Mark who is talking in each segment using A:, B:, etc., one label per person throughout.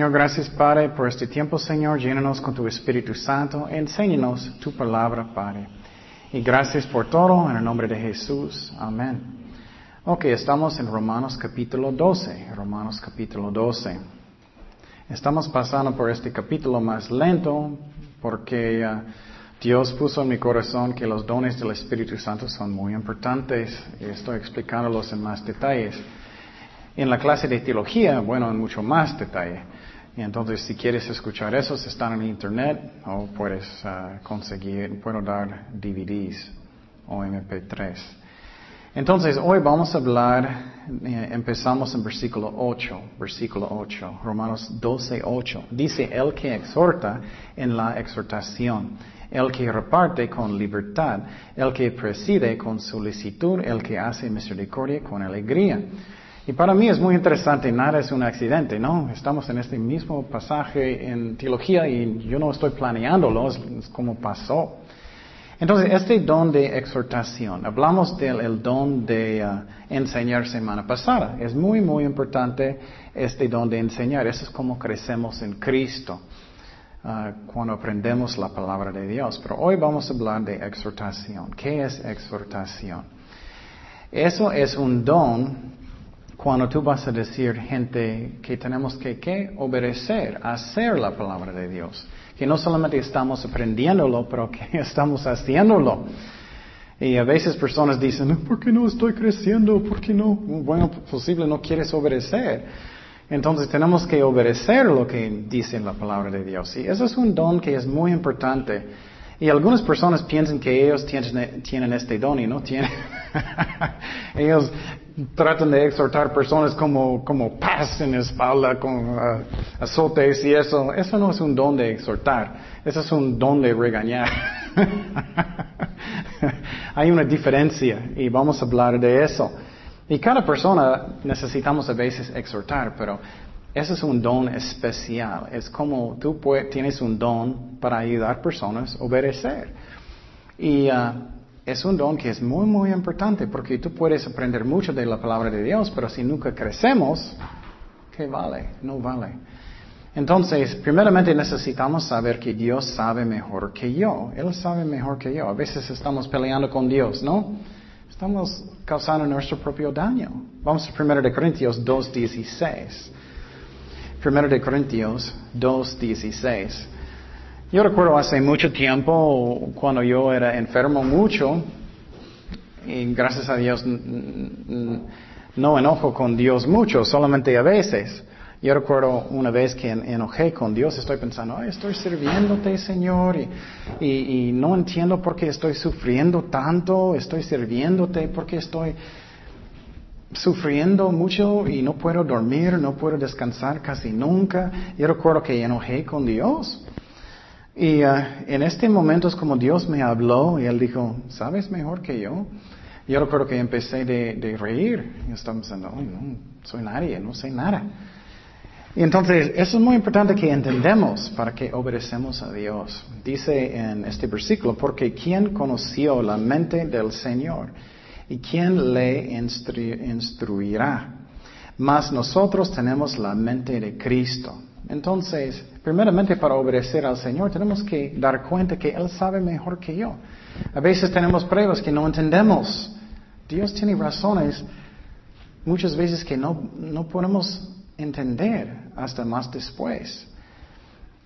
A: Señor, gracias Padre por este tiempo, Señor. Llénanos con tu Espíritu Santo. Enséñanos tu palabra, Padre. Y gracias por todo en el nombre de Jesús. Amén. Ok, estamos en Romanos capítulo 12. Romanos capítulo 12. Estamos pasando por este capítulo más lento porque uh, Dios puso en mi corazón que los dones del Espíritu Santo son muy importantes estoy explicándolos en más detalles. En la clase de teología, bueno, en mucho más detalle. Y entonces, si quieres escuchar esos, están en internet o puedes uh, conseguir, puedo dar DVDs o MP3. Entonces, hoy vamos a hablar, eh, empezamos en versículo 8, versículo 8, Romanos 12, 8. Dice, el que exhorta en la exhortación, el que reparte con libertad, el que preside con solicitud, el que hace misericordia con alegría. Y para mí es muy interesante, nada es un accidente, ¿no? Estamos en este mismo pasaje en teología y yo no estoy planeándolo, es, como pasó. Entonces, este don de exhortación, hablamos del don de uh, enseñar semana pasada. Es muy, muy importante este don de enseñar. Eso es como crecemos en Cristo uh, cuando aprendemos la palabra de Dios. Pero hoy vamos a hablar de exhortación. ¿Qué es exhortación? Eso es un don cuando tú vas a decir gente que tenemos que, obedecer, hacer la palabra de Dios. Que no solamente estamos aprendiéndolo, pero que estamos haciéndolo. Y a veces personas dicen, ¿por qué no estoy creciendo? ¿Por qué no? Bueno, posible no quieres obedecer. Entonces tenemos que obedecer lo que dice la palabra de Dios. Y eso es un don que es muy importante. Y algunas personas piensan que ellos tienen, tienen este don y no tienen. ellos tratan de exhortar personas como, como paz en la espalda, con uh, azotes y eso. Eso no es un don de exhortar, eso es un don de regañar. Hay una diferencia y vamos a hablar de eso. Y cada persona necesitamos a veces exhortar, pero eso es un don especial. Es como tú tienes un don para ayudar a personas a obedecer. Y uh, es un don que es muy, muy importante porque tú puedes aprender mucho de la palabra de Dios, pero si nunca crecemos, ¿qué vale? No vale. Entonces, primeramente necesitamos saber que Dios sabe mejor que yo. Él sabe mejor que yo. A veces estamos peleando con Dios, ¿no? Estamos causando nuestro propio daño. Vamos a 1 de Corintios 2.16. 1 de Corintios 2.16. Yo recuerdo hace mucho tiempo, cuando yo era enfermo mucho, y gracias a Dios no enojo con Dios mucho, solamente a veces. Yo recuerdo una vez que enojé con Dios, estoy pensando, Ay, estoy sirviéndote, Señor, y, y, no entiendo por qué estoy sufriendo tanto, estoy sirviéndote, porque estoy sufriendo mucho y no puedo dormir, no puedo descansar casi nunca. Yo recuerdo que enojé con Dios. Y uh, en este momento es como Dios me habló y Él dijo, ¿sabes mejor que yo? Yo recuerdo que empecé de, de reír. Y estaba pensando, no, soy nadie, no sé nada. Y entonces, eso es muy importante que entendemos para que obedecemos a Dios. Dice en este versículo, porque ¿quién conoció la mente del Señor? ¿Y quién le instruirá? Mas nosotros tenemos la mente de Cristo. Entonces, primeramente para obedecer al Señor tenemos que dar cuenta que Él sabe mejor que yo. A veces tenemos pruebas que no entendemos. Dios tiene razones muchas veces que no, no podemos entender hasta más después.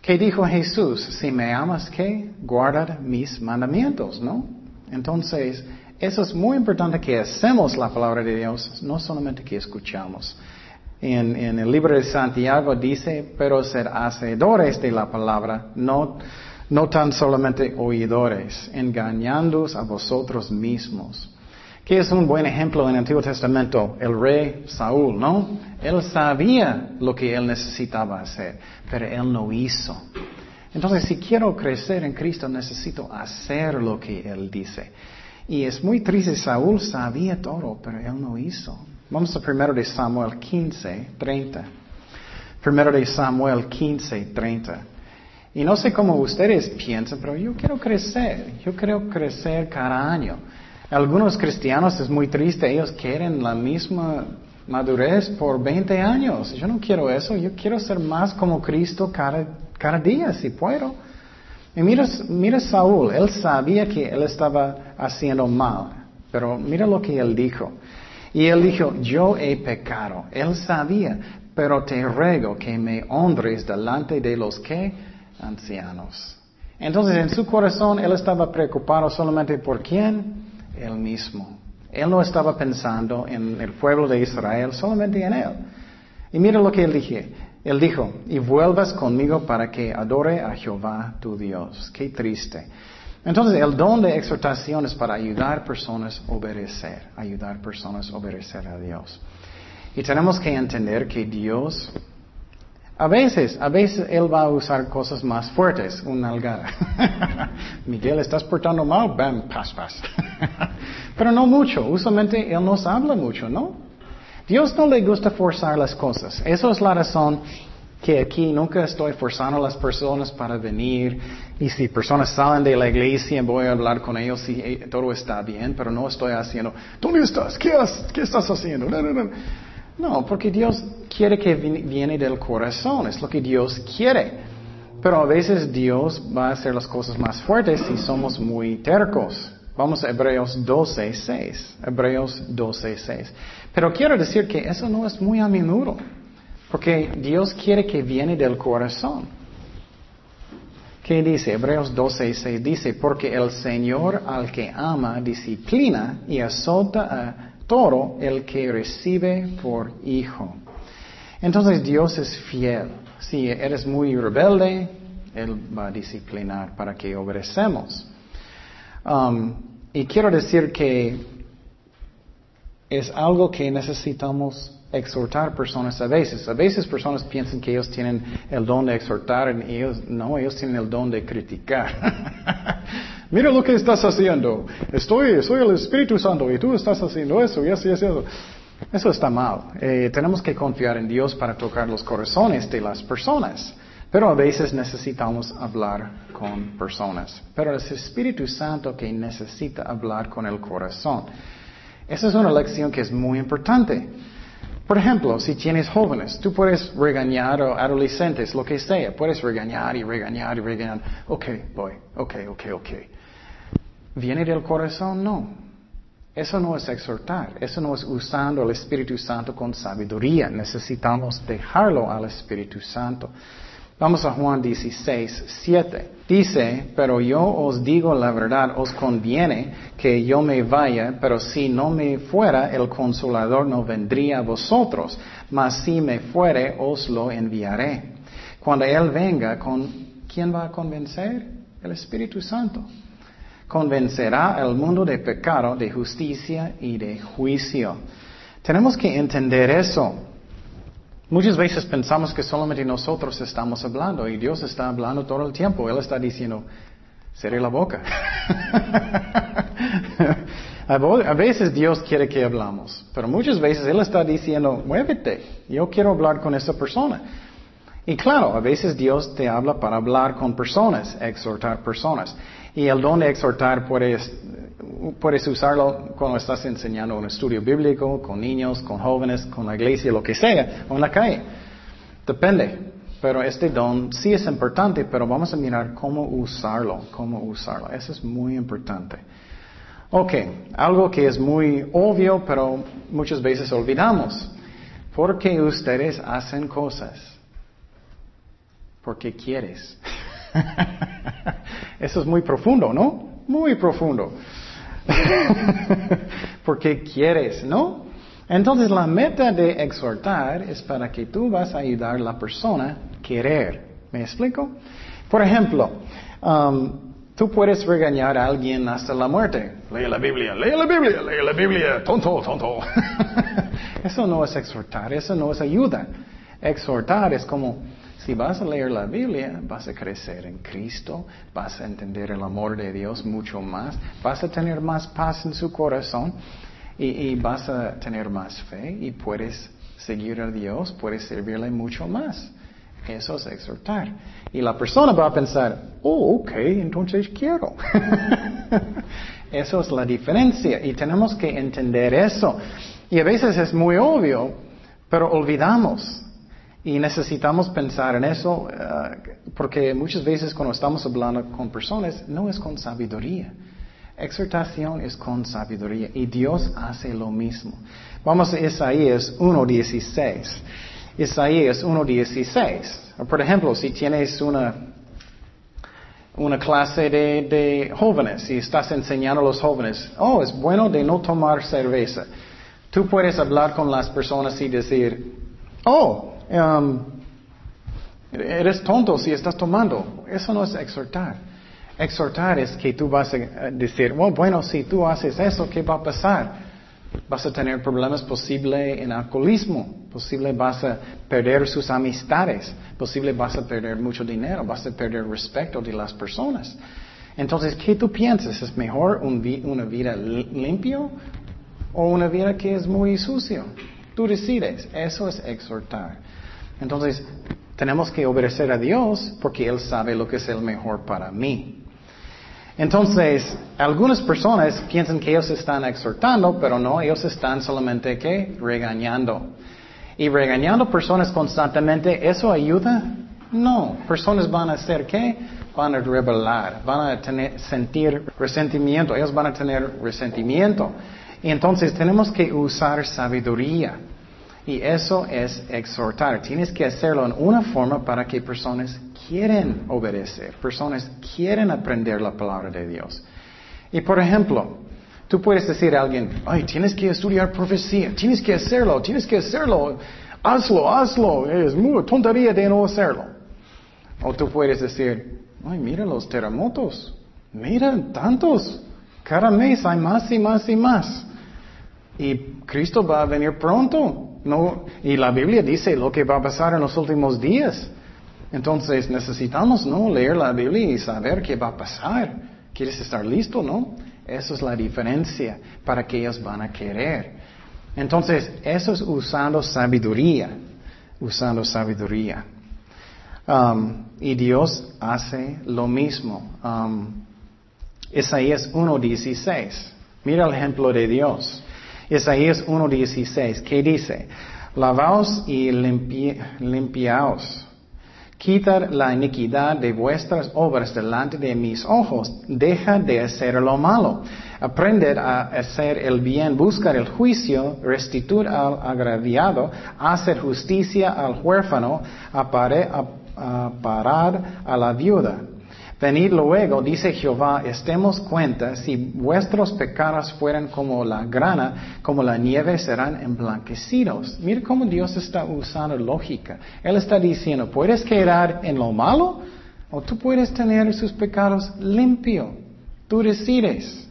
A: ¿Qué dijo Jesús? Si me amas, ¿qué? Guardad mis mandamientos, ¿no? Entonces, eso es muy importante que hacemos la palabra de Dios, no solamente que escuchamos. En, el libro de Santiago dice, pero ser hacedores de la palabra, no, no tan solamente oidores, engañándoos a vosotros mismos. Que es un buen ejemplo en el Antiguo Testamento, el rey Saúl, ¿no? Él sabía lo que él necesitaba hacer, pero él no hizo. Entonces, si quiero crecer en Cristo, necesito hacer lo que él dice. Y es muy triste, Saúl sabía todo, pero él no hizo. Vamos a primero de Samuel 15, 30. Primero de Samuel 15, 30. Y no sé cómo ustedes piensan, pero yo quiero crecer. Yo quiero crecer cada año. Algunos cristianos es muy triste, ellos quieren la misma madurez por 20 años. Yo no quiero eso. Yo quiero ser más como Cristo cada, cada día, si puedo. Y mira, mira Saúl, él sabía que él estaba haciendo mal, pero mira lo que él dijo. Y él dijo, yo he pecado. Él sabía, pero te ruego que me honres delante de los que ancianos. Entonces en su corazón él estaba preocupado solamente por quién? Él mismo. Él no estaba pensando en el pueblo de Israel, solamente en él. Y mira lo que él dije. Él dijo, y vuelvas conmigo para que adore a Jehová tu Dios. Qué triste. Entonces, el don de exhortación es para ayudar personas a obedecer, ayudar personas a obedecer a Dios. Y tenemos que entender que Dios, a veces, a veces Él va a usar cosas más fuertes, una algada. Miguel, ¿estás portando mal? Bam, paz, paz. Pero no mucho, usualmente Él nos habla mucho, ¿no? Dios no le gusta forzar las cosas. Esa es la razón que aquí nunca estoy forzando a las personas para venir. Y si personas salen de la iglesia, voy a hablar con ellos si eh, todo está bien, pero no estoy haciendo, ¿dónde estás? ¿Qué, estás haciendo? No, no, no. no, porque Dios quiere que viene del corazón, es lo que Dios quiere. Pero a veces Dios va a hacer las cosas más fuertes si somos muy tercos. Vamos a Hebreos 12, 6. Hebreos 12, 6. Pero quiero decir que eso no es muy a menudo, porque Dios quiere que viene del corazón. ¿Qué dice? Hebreos 12, 6 dice, porque el Señor al que ama disciplina y azota a todo el que recibe por hijo. Entonces Dios es fiel. Si eres muy rebelde, Él va a disciplinar para que obedecemos. Um, y quiero decir que es algo que necesitamos exhortar personas a veces. A veces personas piensan que ellos tienen el don de exhortar y ellos no, ellos tienen el don de criticar. Mira lo que estás haciendo. Estoy, soy el Espíritu Santo y tú estás haciendo eso y eso y eso. Eso está mal. Eh, tenemos que confiar en Dios para tocar los corazones de las personas. Pero a veces necesitamos hablar con personas. Pero es el Espíritu Santo que necesita hablar con el corazón. Esa es una lección que es muy importante. Por ejemplo, si tienes jóvenes, tú puedes regañar a adolescentes, lo que sea, puedes regañar y regañar y regañar. Ok, voy, ok, ok, ok. ¿Viene del corazón? No. Eso no es exhortar, eso no es usando el Espíritu Santo con sabiduría. Necesitamos dejarlo al Espíritu Santo. Vamos a Juan 16, 7. Dice, pero yo os digo la verdad, os conviene que yo me vaya, pero si no me fuera, el consolador no vendría a vosotros, mas si me fuere, os lo enviaré. Cuando Él venga, ¿con quién va a convencer? El Espíritu Santo. Convencerá al mundo de pecado, de justicia y de juicio. Tenemos que entender eso. Muchas veces pensamos que solamente nosotros estamos hablando y Dios está hablando todo el tiempo. Él está diciendo, seré la boca. a veces Dios quiere que hablamos, pero muchas veces Él está diciendo, muévete, yo quiero hablar con esa persona. Y claro, a veces Dios te habla para hablar con personas, exhortar personas. Y el don de exhortar puedes, puedes usarlo cuando estás enseñando un estudio bíblico, con niños, con jóvenes, con la iglesia, lo que sea, o en la calle. Depende. Pero este don sí es importante, pero vamos a mirar cómo usarlo, cómo usarlo. Eso es muy importante. Ok, algo que es muy obvio, pero muchas veces olvidamos. ¿Por qué ustedes hacen cosas? Porque quieres. Eso es muy profundo, ¿no? Muy profundo. Porque quieres, ¿no? Entonces la meta de exhortar es para que tú vas a ayudar a la persona a querer. ¿Me explico? Por ejemplo, um, tú puedes regañar a alguien hasta la muerte. Lee la Biblia, lee la Biblia, lee la Biblia, tonto, tonto. eso no es exhortar, eso no es ayuda. Exhortar es como si vas a leer la Biblia, vas a crecer en Cristo, vas a entender el amor de Dios mucho más, vas a tener más paz en su corazón y, vas a tener más fe y puedes seguir a Dios, puedes servirle mucho más. Eso es exhortar. Y la persona va a pensar, oh, ok, entonces quiero. eso es la diferencia y tenemos que entender eso. Y a veces es muy obvio, pero olvidamos. Y necesitamos pensar en eso eh, porque muchas veces cuando estamos hablando con personas no es con sabiduría. Exhortación es con sabiduría y Dios hace lo mismo. Vamos a Isaías 1.16. Isaías 1.16. Por ejemplo, si tienes una, una clase de, de jóvenes y estás enseñando a los jóvenes, oh, es bueno de no tomar cerveza. Tú puedes hablar con las personas y decir, oh, Um, eres tonto si estás tomando. Eso no es exhortar. Exhortar es que tú vas a decir, bueno, si tú haces eso, ¿qué va a pasar? Vas a tener problemas posible en alcoholismo, posible vas a perder sus amistades, posible vas a perder mucho dinero, vas a perder respeto de las personas. Entonces, ¿qué tú piensas? ¿Es mejor una vida limpio o una vida que es muy sucio? Tú decides. Eso es exhortar. Entonces, tenemos que obedecer a Dios porque Él sabe lo que es el mejor para mí. Entonces, algunas personas piensan que ellos están exhortando, pero no, ellos están solamente que regañando. Y regañando personas constantemente, ¿eso ayuda? No, personas van a hacer qué? Van a rebelar, van a tener, sentir resentimiento, ellos van a tener resentimiento. Y entonces tenemos que usar sabiduría. Y eso es exhortar. Tienes que hacerlo en una forma para que personas quieren obedecer, personas quieren aprender la palabra de Dios. Y por ejemplo, tú puedes decir a alguien, ay, tienes que estudiar profecía, tienes que hacerlo, tienes que hacerlo, hazlo, hazlo, es muy tontería de no hacerlo. O tú puedes decir, ay, mira los terremotos, mira tantos, cada mes hay más y más y más. Y Cristo va a venir pronto. No, y la Biblia dice lo que va a pasar en los últimos días. Entonces necesitamos no leer la Biblia y saber qué va a pasar. ¿Quieres estar listo? No. Esa es la diferencia para que ellos van a querer. Entonces, eso es usando sabiduría. Usando sabiduría. Um, y Dios hace lo mismo. Um, Isaías 1.16. Mira el ejemplo de Dios. Isaías 1.16, ¿qué dice? Lavaos y limpiaos. Quitad la iniquidad de vuestras obras delante de mis ojos. Deja de hacer lo malo. Aprended a hacer el bien, buscar el juicio, restituir al agraviado, hacer justicia al huérfano, parar a la viuda Venid luego, dice Jehová, estemos cuenta, si vuestros pecados fueran como la grana, como la nieve serán emblanquecidos. Mira cómo Dios está usando lógica. Él está diciendo, puedes quedar en lo malo o tú puedes tener sus pecados limpios. Tú decides.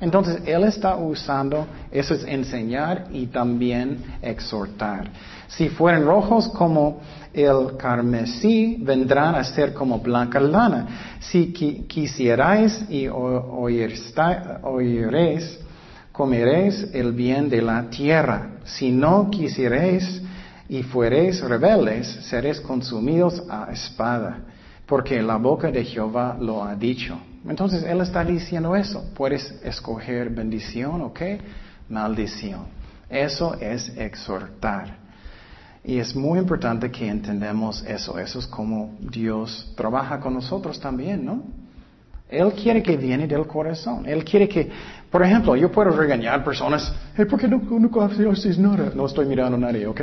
A: Entonces, Él está usando, eso es enseñar y también exhortar. Si fueran rojos como el carmesí, vendrán a ser como blanca lana. Si quisierais y oiréis, comeréis el bien de la tierra. Si no quisierais y fuereis rebeldes, seréis consumidos a espada, porque la boca de Jehová lo ha dicho. Entonces Él está diciendo eso. Puedes escoger bendición, ¿ok? Maldición. Eso es exhortar. Y es muy importante que entendamos eso. Eso es como Dios trabaja con nosotros también, ¿no? Él quiere que viene del corazón. Él quiere que, por ejemplo, yo puedo regañar personas, ¿por qué nunca, haces nada? No estoy mirando a nadie, ¿ok?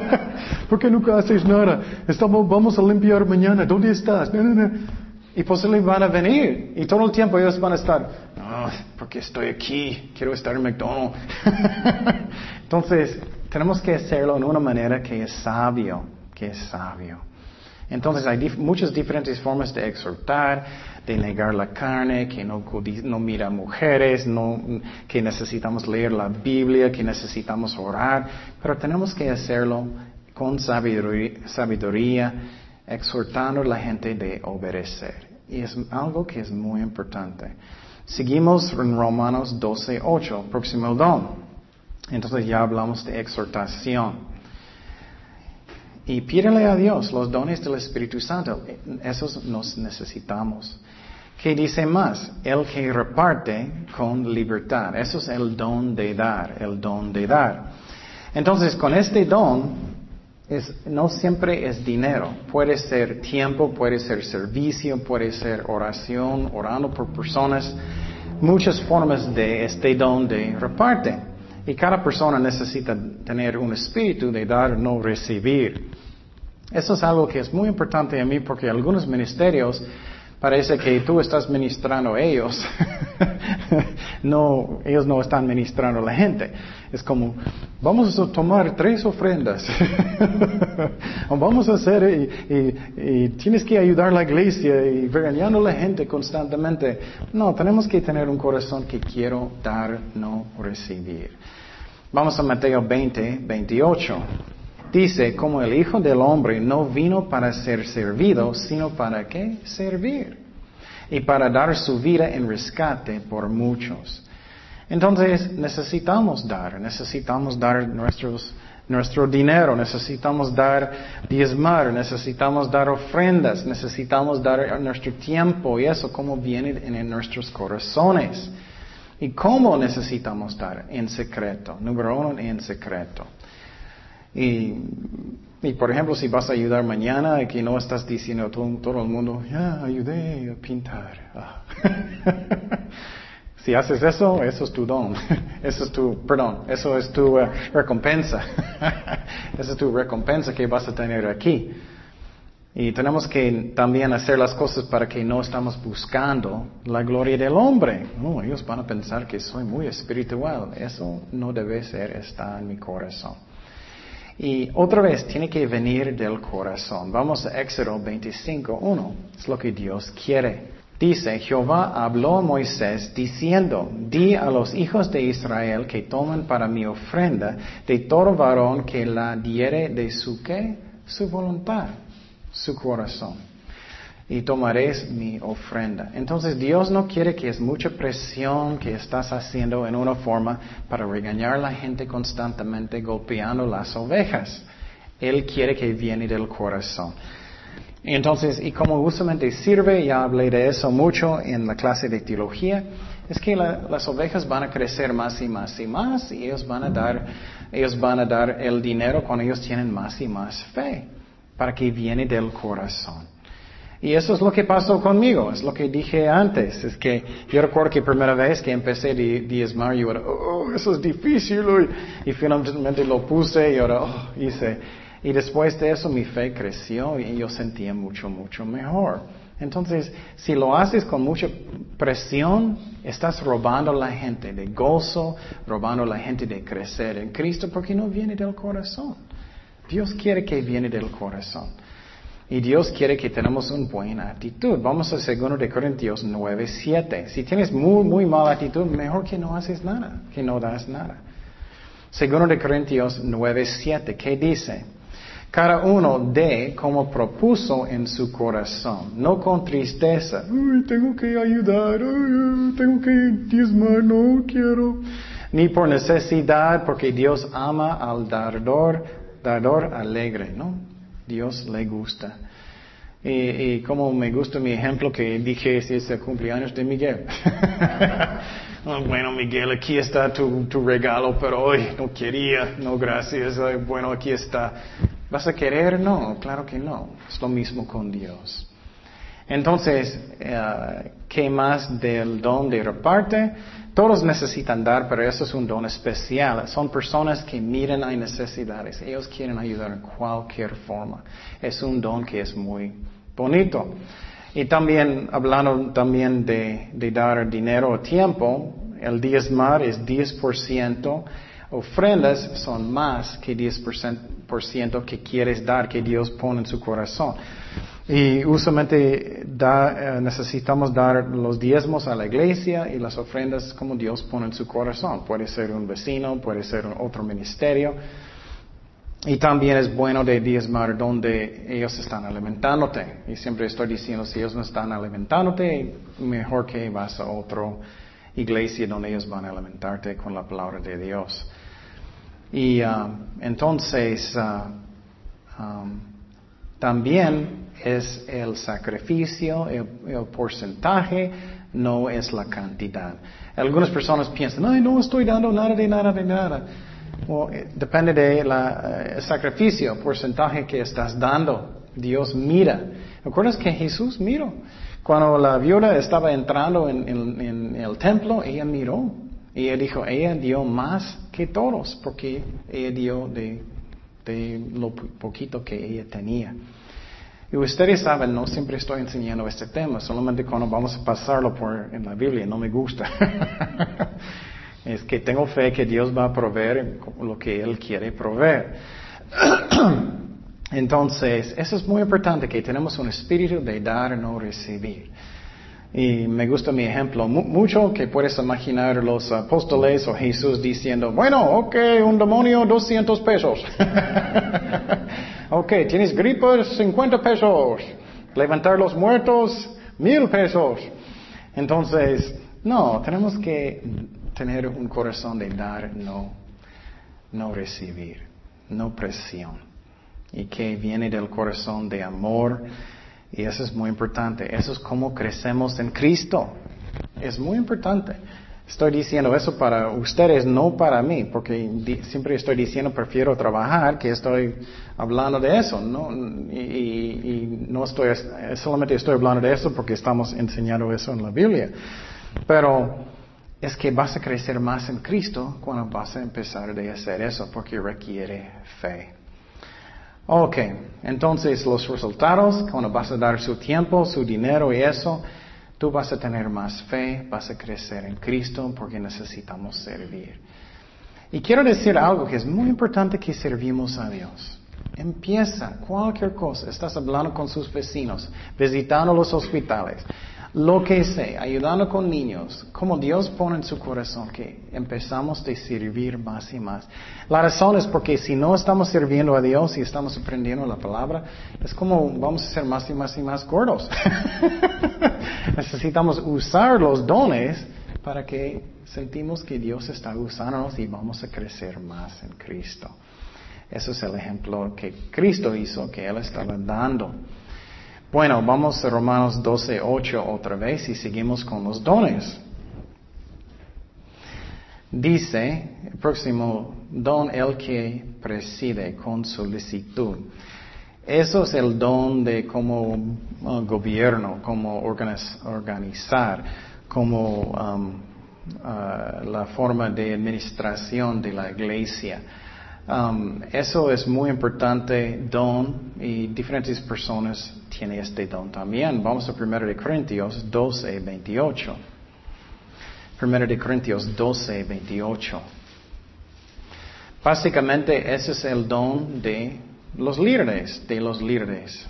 A: ¿Por qué nunca haces nada? Estamos, vamos a limpiar mañana, ¿dónde estás? No, no, no. Y posiblemente van a venir y todo el tiempo ellos van a estar, no, porque estoy aquí, quiero estar en McDonald's. Entonces, tenemos que hacerlo en una manera que es sabio, que es sabio. Entonces hay muchas diferentes formas de exhortar, de negar la carne, que no, no mira mujeres, que necesitamos leer la Biblia, que necesitamos orar, pero tenemos que hacerlo con sabiduría, sabiduría exhortando a la gente de obedecer. Y es algo que es muy importante. Seguimos en Romanos 12, 8, próximo don. Entonces ya hablamos de exhortación. Y pídele a Dios los dones del Espíritu Santo. Esos nos necesitamos. ¿Qué dice más? El que reparte con libertad. Eso es el don de dar, el don de dar. Entonces, con este don, no siempre es dinero. Puede ser tiempo, puede ser servicio, puede ser oración, orando por personas. Muchas formas de este don de reparte. Y cada persona necesita tener un espíritu de dar, no recibir. Eso es algo que es muy importante a mí porque algunos ministerios Parece que tú estás ministrando a ellos. no, ellos no están ministrando a la gente. Es como, vamos a tomar tres ofrendas. vamos a hacer, y, tienes que ayudar a la iglesia y regañando a la gente constantemente. No, tenemos que tener un corazón que quiero dar, no recibir. Vamos a Mateo 20, 28. Dice, como el Hijo del Hombre no vino para ser servido, sino para qué? Servir. Y para dar su vida en rescate por muchos. Entonces necesitamos dar, necesitamos dar nuestro dinero, necesitamos dar diezmar, necesitamos dar ofrendas, necesitamos dar nuestro tiempo y eso como viene en nuestros corazones. ¿Y cómo necesitamos dar? En secreto. Número uno, en secreto. Y, por ejemplo, si vas a ayudar mañana y que no estás diciendo a todo, el mundo, ya ayudé a pintar. Ah. si haces eso, eso es tu don. eso es tu, perdón, eso es tu uh, recompensa. Esa es tu recompensa que vas a tener aquí. Y tenemos que también hacer las cosas para que no estamos buscando la gloria del hombre. Oh, ellos van a pensar que soy muy espiritual. Eso no debe ser, está en mi corazón. Y otra vez tiene que venir del corazón. Vamos a Éxodo 25, 1. Es lo que Dios quiere. Dice, Jehová habló a Moisés diciendo, di a los hijos de Israel que tomen para mi ofrenda de todo varón que la diere de su qué? Su voluntad, su corazón y tomaréis mi ofrenda. Entonces Dios no quiere que es mucha presión que estás haciendo en una forma para regañar a la gente constantemente golpeando las ovejas. Él quiere que viene del corazón. Entonces, y como justamente sirve, ya hablé de eso mucho en la clase de teología, es que las ovejas van a crecer más y más y más y ellos van a dar, ellos van a dar el dinero cuando ellos tienen más y más fe, para que viene del corazón. Y eso es lo que pasó conmigo, es lo que dije antes, es que yo recuerdo que primera vez que empecé a diezmar, yo era, oh, eso es difícil, y, finalmente lo puse y ahora oh, hice. Y después de eso mi fe creció y yo sentía mucho, mucho mejor. Entonces, si lo haces con mucha presión, estás robando a la gente de gozo, robando a la gente de crecer en Cristo porque no viene del corazón. Dios quiere que viene del corazón. Y Dios quiere que tenemos una buena actitud. Vamos a 2 de Corintios 9, 7. Si tienes muy, muy mala actitud, mejor que no haces nada, que no das nada. 2 de Corintios 9, 7. ¿Qué dice? Cada uno dé como propuso en su corazón, no con tristeza. Uy, tengo que ayudar, tengo que diezmar, no quiero. Ni por necesidad, porque Dios ama al dador, dador alegre, ¿no? Dios le gusta. Y, como me gusta mi ejemplo que dije es cumpleaños de Miguel. Oh, bueno, Miguel, aquí está tu, tu, regalo, pero hoy no quería, no gracias, bueno, aquí está. ¿Vas a querer? No, claro que no. Es lo mismo con Dios. Entonces, eh, ¿qué más del don de reparte? Todos necesitan dar, pero eso es un don especial. Son personas que miran hay necesidades. Ellos quieren ayudar en cualquier forma. Es un don que es muy bonito. Y también, hablando también de, de dar dinero o tiempo, el diezmar es 10%. Ofrendas son más que 10% que quieres dar, que Dios pone en su corazón. Y usualmente da, eh, necesitamos dar los diezmos a la iglesia y las ofrendas como Dios pone en su corazón. Puede ser un vecino, puede ser otro ministerio. Y también es bueno de diezmar donde ellos están alimentándote. Y siempre estoy diciendo, si ellos no están alimentándote, mejor que vas a otra iglesia donde ellos van a alimentarte con la palabra de Dios. Y uh, entonces, uh, um, también es el sacrificio, el, porcentaje, no es la cantidad. Algunas personas piensan, no, no estoy dando nada de nada de nada. Eh, depende del de eh, sacrificio, porcentaje que estás dando. Dios mira. ¿Recuerdas que Jesús miró? Cuando la viuda estaba entrando en, el templo, ella miró. Y ella dijo, ella dio más que todos, porque ella dio de, de lo poquito que ella tenía. Y ustedes saben, no siempre estoy enseñando este tema, solamente cuando vamos a pasarlo por en la Biblia, no me gusta. es que tengo fe que Dios va a proveer lo que Él quiere proveer. Entonces, eso es muy importante, que tenemos un espíritu de dar, no recibir. Y me gusta mi ejemplo mucho que puedes imaginar los apóstoles o Jesús diciendo, bueno, ok, un demonio, 200 pesos. ok, tienes gripe, 50 pesos. Levantar los muertos, mil pesos. Entonces, no, tenemos que tener un corazón de dar, no, no recibir, no presión. Y que viene del corazón de amor y eso es muy importante. Eso es cómo crecemos en Cristo. Es muy importante. Estoy diciendo eso para ustedes, no para mí, porque siempre estoy diciendo prefiero trabajar que estoy hablando de eso, ¿no? Y, no estoy, solamente estoy hablando de eso porque estamos enseñando eso en la Biblia. Pero es que vas a crecer más en Cristo cuando vas a empezar a hacer eso, porque requiere fe. Ok, entonces los resultados, cuando vas a dar su tiempo, su dinero y eso, tú vas a tener más fe, vas a crecer en Cristo porque necesitamos servir. Y quiero decir algo que es muy importante que servimos a Dios. Empieza cualquier cosa, estás hablando con sus vecinos, visitando los hospitales, lo que sea, ayudando con niños, como Dios pone en su corazón que empezamos a servir más y más. La razón es porque si no estamos sirviendo a Dios y estamos aprendiendo la palabra, es como vamos a ser más y más y más gordos. Necesitamos usar los dones para que sentimos que Dios está usándonos y vamos a crecer más en Cristo. Ese es el ejemplo que Cristo hizo, que Él estaba dando. Bueno, vamos a Romanos 12, 8 otra vez y seguimos con los dones. Dice, el próximo don, el que preside con solicitud. Eso es el don de cómo uh, gobierno, cómo organizar, como um, uh, la forma de administración de la iglesia. Um, eso es muy importante, don, y diferentes personas tienen este don también. Vamos a 1 de Corintios 12, 28. 1 de Corintios 12, 28. Básicamente ese es el don de los líderes, de los líderes.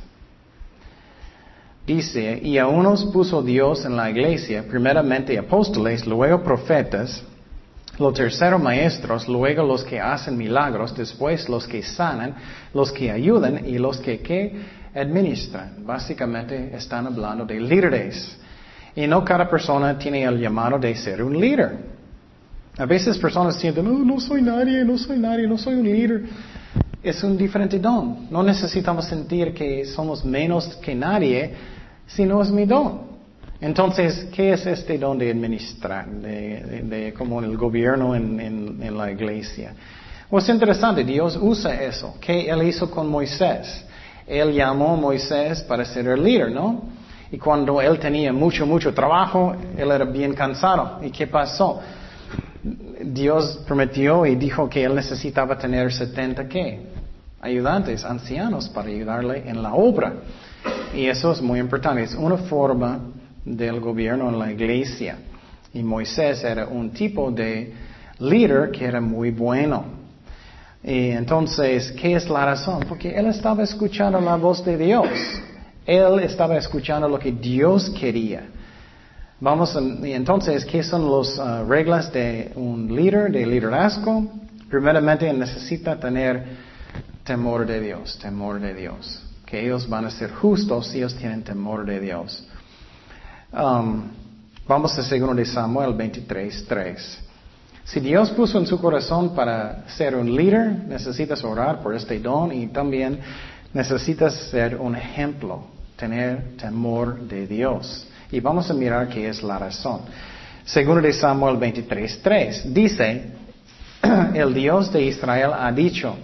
A: Dice, y a unos puso Dios en la iglesia, primeramente apóstoles, luego profetas, los terceros maestros, luego los que hacen milagros, después los que sanan, los que ayudan y los que, que administran. Básicamente están hablando de líderes. Y no cada persona tiene el llamado de ser un líder. A veces personas sienten, no, no soy nadie, no soy nadie, no soy un líder. Es un diferente don. No necesitamos sentir que somos menos que nadie, sino es mi don. Entonces, ¿qué es este don de administrar, de, como el gobierno en, la iglesia? Pues es interesante, Dios usa eso. ¿Qué Él hizo con Moisés? Él llamó a Moisés para ser el líder, ¿no? Y cuando él tenía mucho, mucho trabajo, él era bien cansado. ¿Y qué pasó? Dios prometió y dijo que él necesitaba tener 70 qué? Ayudantes, ancianos, para ayudarle en la obra. Y eso es muy importante. Es una forma del gobierno en la iglesia. Y Moisés era un tipo de líder que era muy bueno. Y entonces, ¿qué es la razón? Porque él estaba escuchando la voz de Dios. Él estaba escuchando lo que Dios quería. Vamos, y entonces, ¿qué son las uh, reglas de un líder, de liderazgo? Primeramente, necesita tener temor de Dios, temor de Dios. Que ellos van a ser justos si ellos tienen temor de Dios. Um, vamos a segundo de Samuel 23, 3. Si Dios puso en su corazón para ser un líder, necesitas orar por este don y también necesitas ser un ejemplo tener temor de Dios. Y vamos a mirar qué es la razón. Segundo de Samuel 23.3 dice, el Dios de Israel ha dicho,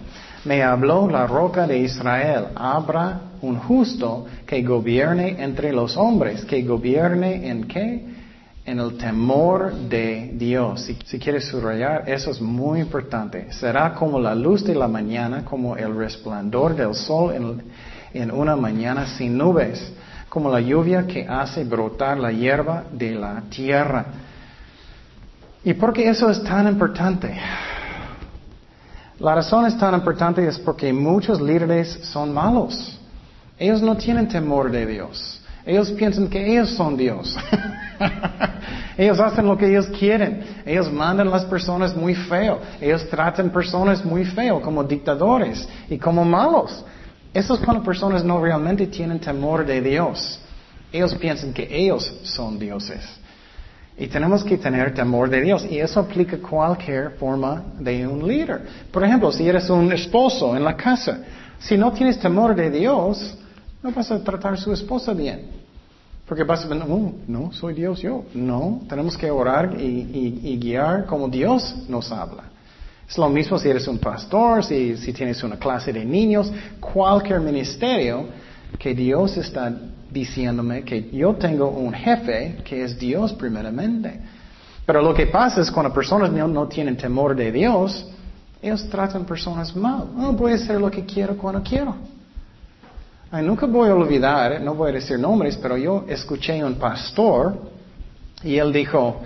A: me habló la roca de Israel, habrá un justo que gobierne entre los hombres, que gobierne en qué? En el temor de Dios. Si, si, quieres subrayar, eso es muy importante. Será como la luz de la mañana, como el resplandor del sol en, en una mañana sin nubes, como la lluvia que hace brotar la hierba de la tierra. ¿Y por qué eso es tan importante? La razón es tan importante es porque muchos líderes son malos. Ellos no tienen temor de Dios. Ellos piensan que ellos son Dios. ellos hacen lo que ellos quieren. Ellos mandan a las personas muy feo. Ellos tratan personas muy feo como dictadores y como malos. Eso es cuando personas no realmente tienen temor de Dios. Ellos piensan que ellos son dioses. Y tenemos que tener temor de Dios. Y eso aplica cualquier forma de un líder. Por ejemplo, si eres un esposo en la casa, si no tienes temor de Dios, no vas a tratar a su esposa bien. Porque vas a decir, no, no, soy Dios yo. No, tenemos que orar y, guiar como Dios nos habla. Es lo mismo si eres un pastor, si, tienes una clase de niños, cualquier ministerio que Dios está diciéndome que yo tengo un jefe que es Dios primeramente. Pero lo que pasa es cuando personas no, tienen temor de Dios, ellos tratan personas mal. No voy a hacer lo que quiero cuando quiero. Nunca voy a olvidar, no voy a decir nombres, pero yo escuché a un pastor y él dijo,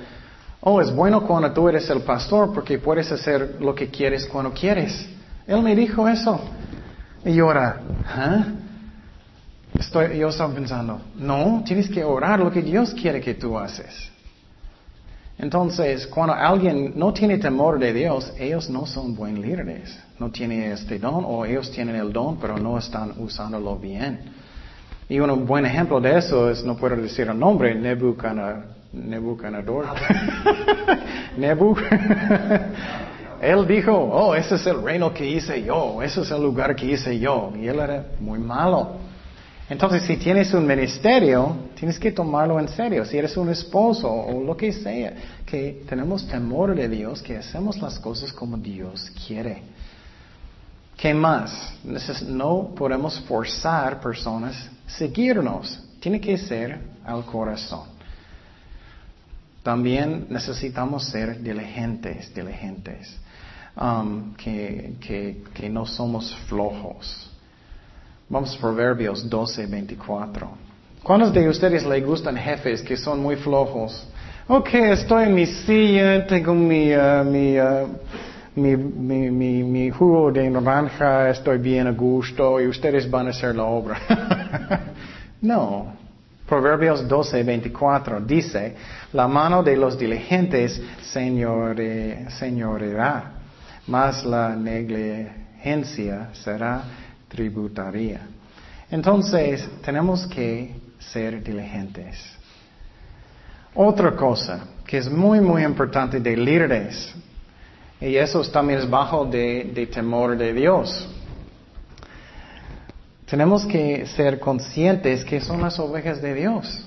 A: oh, es bueno cuando tú eres el pastor porque puedes hacer lo que quieres cuando quieres. Él me dijo eso. Y yo era, ¿ah? Estoy, yo estaba pensando, no, tienes que orar lo que Dios quiere que tú haces. Entonces, cuando alguien no tiene temor de Dios, ellos no son buenos líderes. No tienen este don o ellos tienen el don, pero no están usándolo bien. Y un buen ejemplo de eso es, no puedo decir el nombre, Nebuchadnezzar. Nebu. Él dijo, oh, ese es el reino que hice yo, ese es el lugar que hice yo. Y él era muy malo. Entonces, si tienes un ministerio, tienes que tomarlo en serio. Si eres un esposo o lo que sea, que tenemos temor de Dios, que hacemos las cosas como Dios quiere. ¿Qué más? No podemos forzar personas a seguirnos. Tiene que ser al corazón. También necesitamos ser diligentes, diligentes. Um, que, que no somos flojos. Vamos a Proverbios 12, 24. ¿Cuántos de ustedes le gustan jefes que son muy flojos? Ok, estoy en mi silla, tengo mi, uh, uh, mi, jugo de naranja, estoy bien a gusto y ustedes van a hacer la obra. no. Proverbios 12, 24 dice, la mano de los diligentes señore, señoreará, mas la negligencia será tributaria. Entonces, tenemos que ser diligentes. Otra cosa que es muy, muy importante de líderes, y eso también es bajo de, temor de Dios. Tenemos que ser conscientes que son las ovejas de Dios.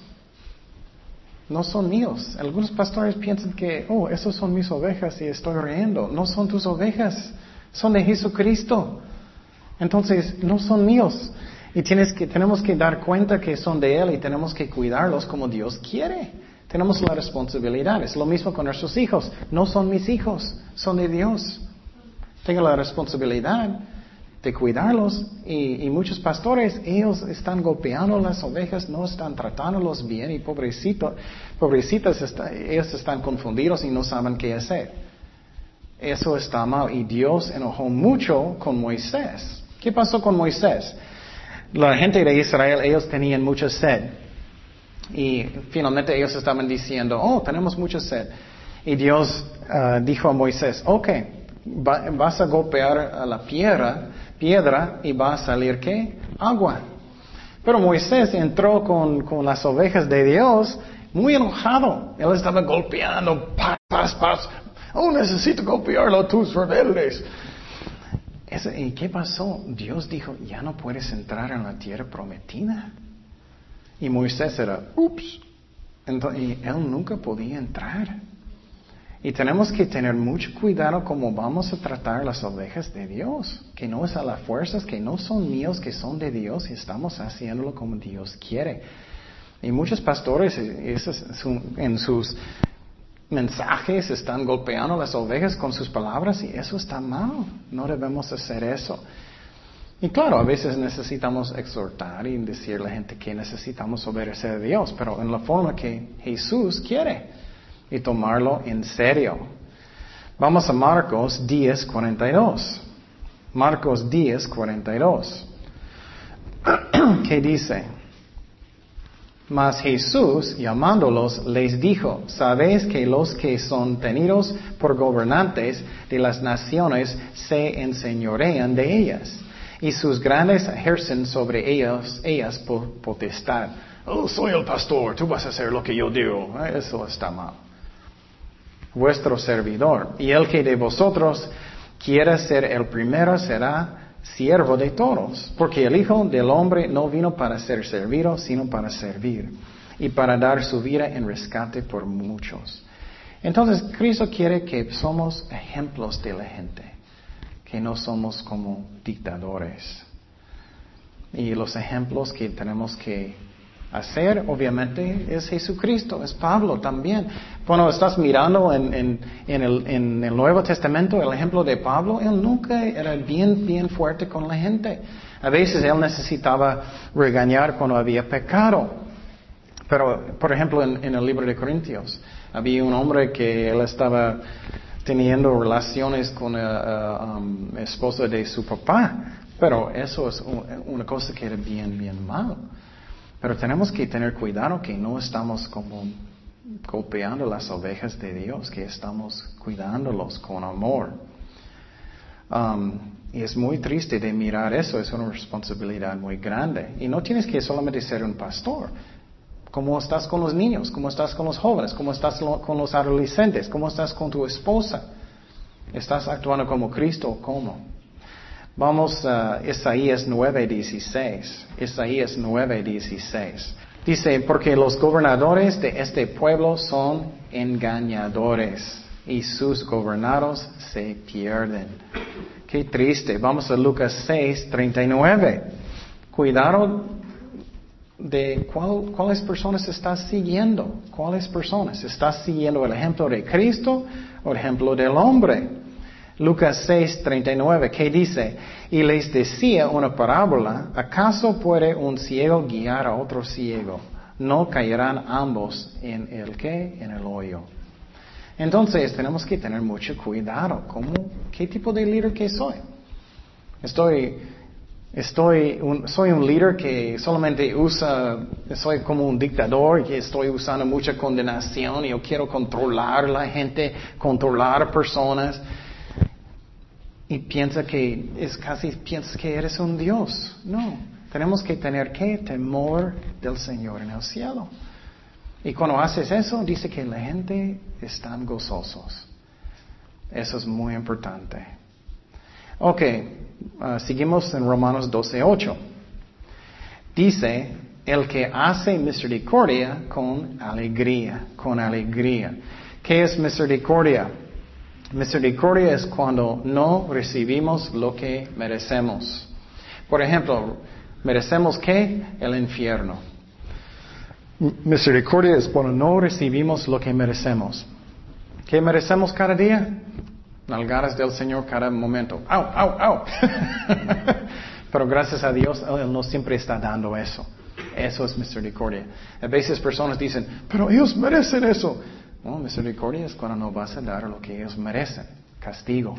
A: No son míos. Algunos pastores piensan que, oh, esas son mis ovejas y estoy riendo. No son tus ovejas. Son de Jesucristo. Entonces, no son míos. Y tienes que, tenemos que dar cuenta que son de Él y tenemos que cuidarlos como Dios quiere. Tenemos la responsabilidad. Es lo mismo con nuestros hijos. No son mis hijos, son de Dios. Tengo la responsabilidad de cuidarlos y, muchos pastores, ellos están golpeando las ovejas, no están tratándolos bien y pobrecito, pobrecitas, ellos están confundidos y no saben qué hacer. Eso está mal y Dios enojó mucho con Moisés. ¿Qué pasó con Moisés? La gente de Israel, ellos tenían mucha sed. Y finalmente ellos estaban diciendo, oh, tenemos mucha sed. Y Dios uh, dijo a Moisés, ok, vas a golpear a la piedra, piedra y va a salir qué? Agua. Pero Moisés entró con, con las ovejas de Dios muy enojado. Él estaba golpeando, paz, paz, paz. Oh, necesito golpearlo tus rebeldes. ¿Y qué pasó? Dios dijo, ya no puedes entrar en la tierra prometida. Y Moisés era, ups. y él nunca podía entrar. Y tenemos que tener mucho cuidado cómo vamos a tratar las ovejas de Dios, que no es a las fuerzas, que no son míos, que son de Dios y estamos haciéndolo como Dios quiere. Y muchos pastores en sus mensajes están golpeando las ovejas con sus palabras y eso está mal. No debemos hacer eso. Y claro, a veces necesitamos exhortar y decirle a la gente que necesitamos obedecer a Dios, pero en la forma que Jesús quiere y tomarlo en serio. Vamos a Marcos 10, 42. Marcos 10, 42. ¿Qué dice? Mas Jesús, llamándolos, les dijo, sabéis que los que son tenidos por gobernantes de las naciones se enseñorean de ellas y sus grandes ejercen sobre ellos, ellas potestad. Oh, soy el pastor, tú vas a hacer lo que yo digo. Eh, eso está mal. Vuestro servidor. Y el que de vosotros quiera ser el primero será siervo de todos, porque el Hijo del Hombre no vino para ser servido, sino para servir y para dar su vida en rescate por muchos. Entonces, Cristo quiere que somos ejemplos de la gente que no somos como dictadores. Y los ejemplos que tenemos que hacer, obviamente, es Jesucristo, es Pablo también. Cuando estás mirando en, en, el, en, el, Nuevo Testamento, el ejemplo de Pablo, él nunca era bien, bien fuerte con la gente. A veces él necesitaba regañar cuando había pecado. Pero, por ejemplo, en, el libro de Corintios, había un hombre que él estaba teniendo relaciones con la um, esposa de su papá. Pero eso es una cosa que era bien, bien mal. Pero tenemos que tener cuidado que no estamos como golpeando las ovejas de Dios, que estamos cuidándolos con amor. Um, y es muy triste de mirar eso, es una responsabilidad muy grande. Y no tienes que solamente ser un pastor. ¿Cómo estás con los niños? ¿Cómo estás con los jóvenes? ¿Cómo estás con los adolescentes? ¿Cómo estás con tu esposa? ¿Estás actuando como Cristo o cómo? Vamos a Isaías 9:16. Isaías 9:16. Dice, porque los gobernadores de este pueblo son engañadores y sus gobernados se pierden. Qué triste. Vamos a Lucas 6:39. Cuidado de cuáles personas estás siguiendo. ¿Cuáles personas? ¿Estás siguiendo el ejemplo de Cristo o el ejemplo del hombre? Lucas 6, 39, ¿qué dice? Y les decía una parábola, ¿acaso puede un ciego guiar a otro ciego? No caerán ambos en el qué? En el hoyo. Entonces tenemos que tener mucho cuidado. ¿Cómo? ¿Qué tipo de líder que soy? Estoy Estoy soy un líder que solamente usa, soy como un dictador, que estoy usando mucha condenación y yo quiero controlar la gente, controlar personas. Y piensa que es casi, piensa que eres un Dios. No, tenemos que tener que temor del Señor en el cielo. Y cuando haces eso, dice que la gente están gozosos. Eso es muy importante. Ok, Ah, seguimos en Romanos 12.8. Dice, el que hace misericordia con alegría, con alegría. ¿Qué es misericordia? Misericordia es cuando no recibimos lo que merecemos. Por ejemplo, ¿merecemos qué? El infierno. Misericordia es cuando no recibimos lo que merecemos. ¿Qué merecemos cada día? Nalgadas del Señor cada momento. ¡Au, au, au! Pero gracias a Dios, Él no siempre está dando eso. Eso es misericordia. A veces personas dicen, pero ellos merecen eso. No, misericordia es cuando no vas a dar lo que ellos merecen. Castigo.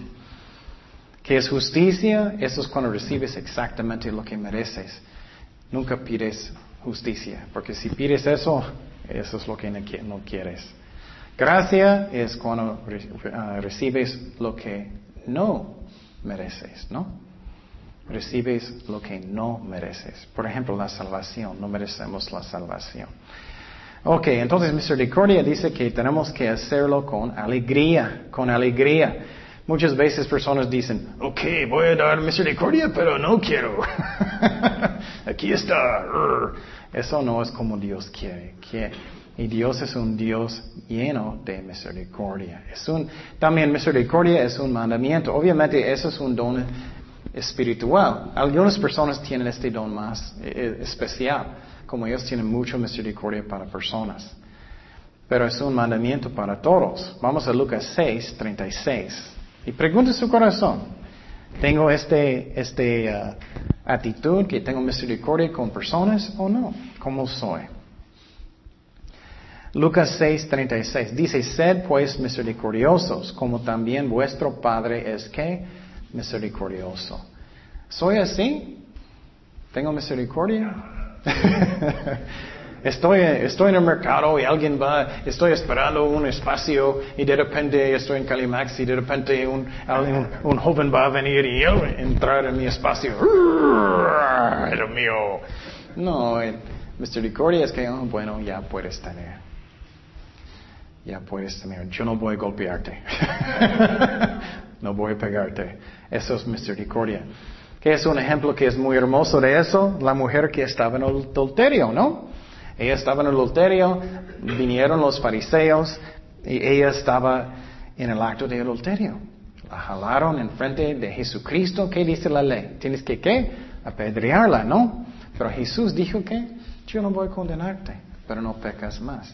A: ¿Qué es justicia? Eso es cuando recibes exactamente lo que mereces. Nunca pides justicia, porque si pides eso, eso es lo que no quieres. Gracia es cuando ah, recibes lo que no mereces, ¿no? Recibes lo que no mereces. Por ejemplo, la salvación. No merecemos la salvación. Ok, entonces misericordia dice que tenemos que hacerlo con alegría, con alegría. Muchas veces personas dicen, ok, voy a dar misericordia, pero no quiero. aquí está. Eso no es como Dios quiere. Y Dios es un Dios lleno de misericordia. Es un, también misericordia es un mandamiento. Obviamente eso es un don espiritual. Algunas personas tienen este don más eh, eh, especial, como ellos tienen mucha misericordia para personas. Pero es un mandamiento para todos. Vamos a Lucas 6, 36. Y pregunte su corazón. ¿Tengo este, este uh, actitud que tengo misericordia con personas o no? ¿Cómo soy? Lucas 6, 36 dice, sed pues misericordiosos, como también vuestro Padre es que misericordioso. ¿Soy así? ¿Tengo misericordia? estoy, estoy en el mercado y alguien va, estoy esperando un espacio y de repente estoy en Calimax y de repente un, un, joven va a venir y entrar en mi espacio. Era mío. No, misericordia es que, oh, bueno, ya puedes tener ya puedes tener, yo no voy a golpearte, no voy a pegarte. Eso es misericordia. Que es un ejemplo que es muy hermoso de eso, la mujer que estaba en el adulterio, ¿no? Ella estaba en el adulterio, vinieron los fariseos y ella estaba en el acto de adulterio. La jalaron en frente de Jesucristo. ¿Qué dice la ley? Tienes que, ¿qué? Apedrearla, ¿no? Pero Jesús dijo que yo no voy a condenarte, pero no pecas más.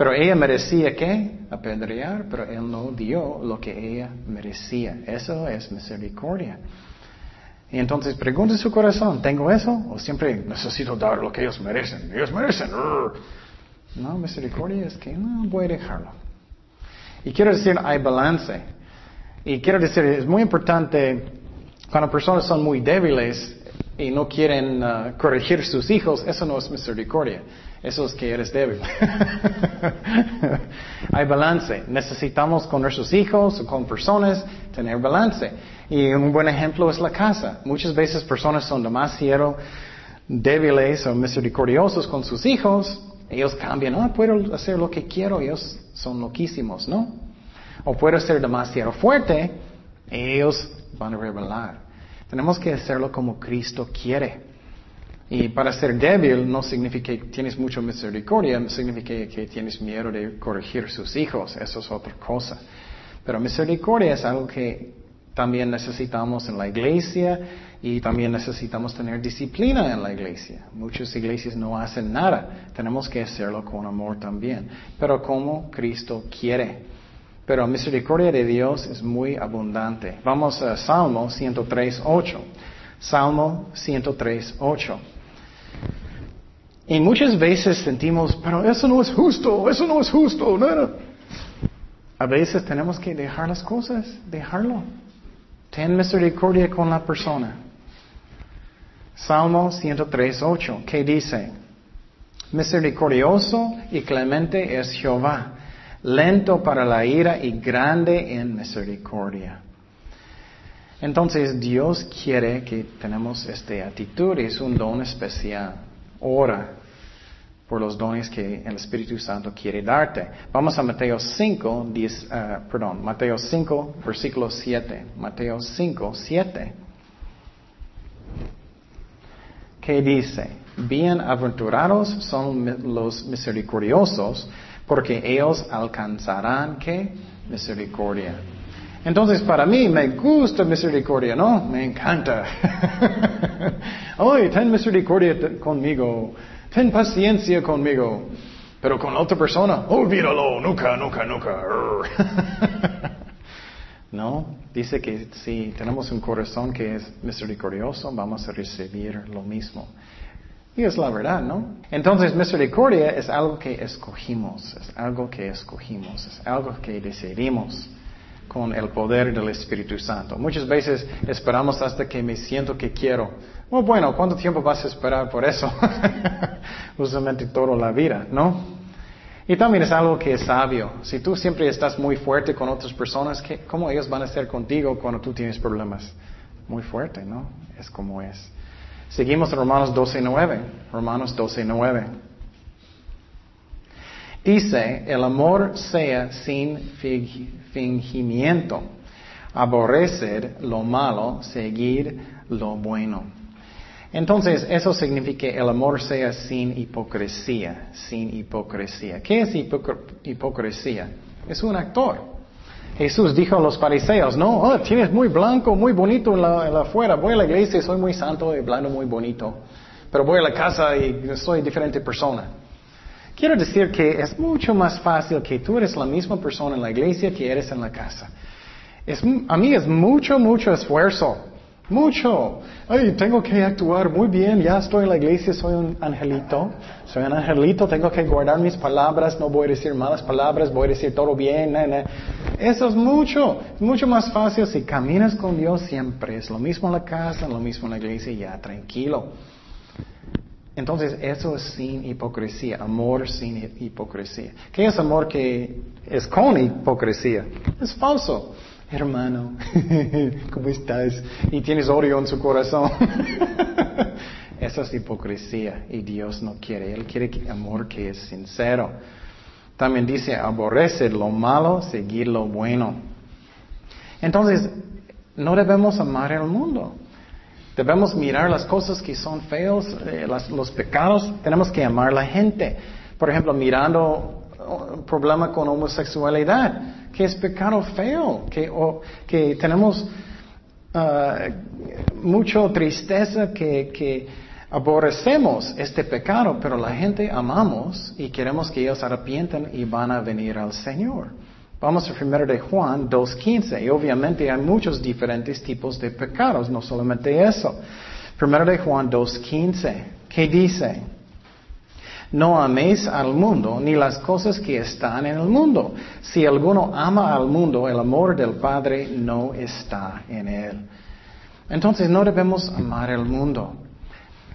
A: Pero ella merecía qué? Apedrear, pero él no dio lo que ella merecía. Eso es misericordia. Y entonces pregunte su corazón, ¿tengo eso? ¿O siempre necesito dar lo que ellos merecen? Ellos merecen. No, misericordia es que no voy a dejarlo. Y quiero decir, hay balance. Y quiero decir, es muy importante cuando personas son muy débiles y no quieren uh, corregir sus hijos, eso no es misericordia. Eso es que eres débil. Hay balance. Necesitamos con nuestros hijos o con personas tener balance. Y un buen ejemplo es la casa. Muchas veces personas son demasiado débiles o misericordiosos con sus hijos. Ellos cambian. No, puedo hacer lo que quiero. Ellos son loquísimos, ¿no? O puedo ser demasiado fuerte. Ellos van a revelar. Tenemos que hacerlo como Cristo quiere. Y para ser débil no significa que tienes mucha misericordia, significa que tienes miedo de corregir sus hijos, eso es otra cosa. Pero misericordia es algo que también necesitamos en la iglesia y también necesitamos tener disciplina en la iglesia. Muchas iglesias no hacen nada, tenemos que hacerlo con amor también, pero como Cristo quiere. Pero misericordia de Dios es muy abundante. Vamos a Salmo 103, 8. Salmo 103, 8. Y muchas veces sentimos, pero eso no es justo, eso no es justo, nada. A veces tenemos que dejar las cosas, dejarlo. Ten misericordia con la persona. Salmo 103, 8, ¿qué dice? Misericordioso y clemente es Jehová, lento para la ira y grande en misericordia. Entonces Dios quiere que tenemos esta actitud, es un don especial. Ora por los dones que el Espíritu Santo quiere darte. Vamos a Mateo 5, 10, uh, perdón, Mateo 5, versículo 7. Mateo 5, 7. ¿Qué dice? Bienaventurados son los misericordiosos, porque ellos alcanzarán qué? Misericordia. Entonces, para mí me gusta misericordia, ¿no? Me encanta. Ay, ten misericordia conmigo. Ten paciencia conmigo. Pero con otra persona, olvídalo, nunca, nunca, nunca. no, dice que si tenemos un corazón que es misericordioso, vamos a recibir lo mismo. Y es la verdad, ¿no? Entonces, misericordia es algo que escogimos, es algo que escogimos, es algo que decidimos con el poder del Espíritu Santo. Muchas veces esperamos hasta que me siento que quiero. Oh, bueno, ¿cuánto tiempo vas a esperar por eso? Usualmente toda la vida, ¿no? Y también es algo que es sabio. Si tú siempre estás muy fuerte con otras personas, ¿cómo ellos van a ser contigo cuando tú tienes problemas? Muy fuerte, ¿no? Es como es. Seguimos en Romanos 12.9. Romanos 12.9. Dice, el amor sea sin fingimiento, aborrecer lo malo, seguir lo bueno. Entonces, eso significa el amor sea sin hipocresía, sin hipocresía. ¿Qué es hipocresía? Es un actor. Jesús dijo a los fariseos, no, oh, tienes muy blanco, muy bonito en la, afuera, voy a la iglesia y soy muy santo y blanco, muy bonito, pero voy a la casa y soy diferente persona. Quiero decir que es mucho más fácil que tú eres la misma persona en la iglesia que eres en la casa. A mí es mucho, mucho esfuerzo. Mucho. Ay, tengo que actuar muy bien. Ya estoy en la iglesia, soy un angelito. Soy un angelito, tengo que guardar mis palabras. No voy a decir malas palabras, voy a decir todo bien. Eso es mucho. Es mucho más fácil si caminas con Dios siempre. Es lo mismo en la casa, lo mismo en la iglesia, ya tranquilo. Entonces, eso es sin hipocresía, amor sin hipocresía. ¿Qué es amor que es con hipocresía? Es falso. Hermano, ¿cómo estás? Y tienes odio en su corazón. Eso es hipocresía y Dios no quiere. Él quiere amor que es sincero. También dice, aborrece lo malo, seguir lo bueno. Entonces, no debemos amar el mundo. Debemos mirar las cosas que son feos, eh, los pecados. Tenemos que amar a la gente. Por ejemplo, mirando problema con homosexualidad, que es pecado feo, que, que tenemos uh, mucha tristeza que, que aborrecemos este pecado, pero la gente amamos y queremos que ellos arrepienten y van a venir al Señor. Vamos a primero de Juan 2.15 y obviamente hay muchos diferentes tipos de pecados, no solamente eso. Primero de Juan 2.15, ¿qué dice? No améis al mundo ni las cosas que están en el mundo. Si alguno ama al mundo, el amor del Padre no está en él. Entonces no debemos amar el mundo.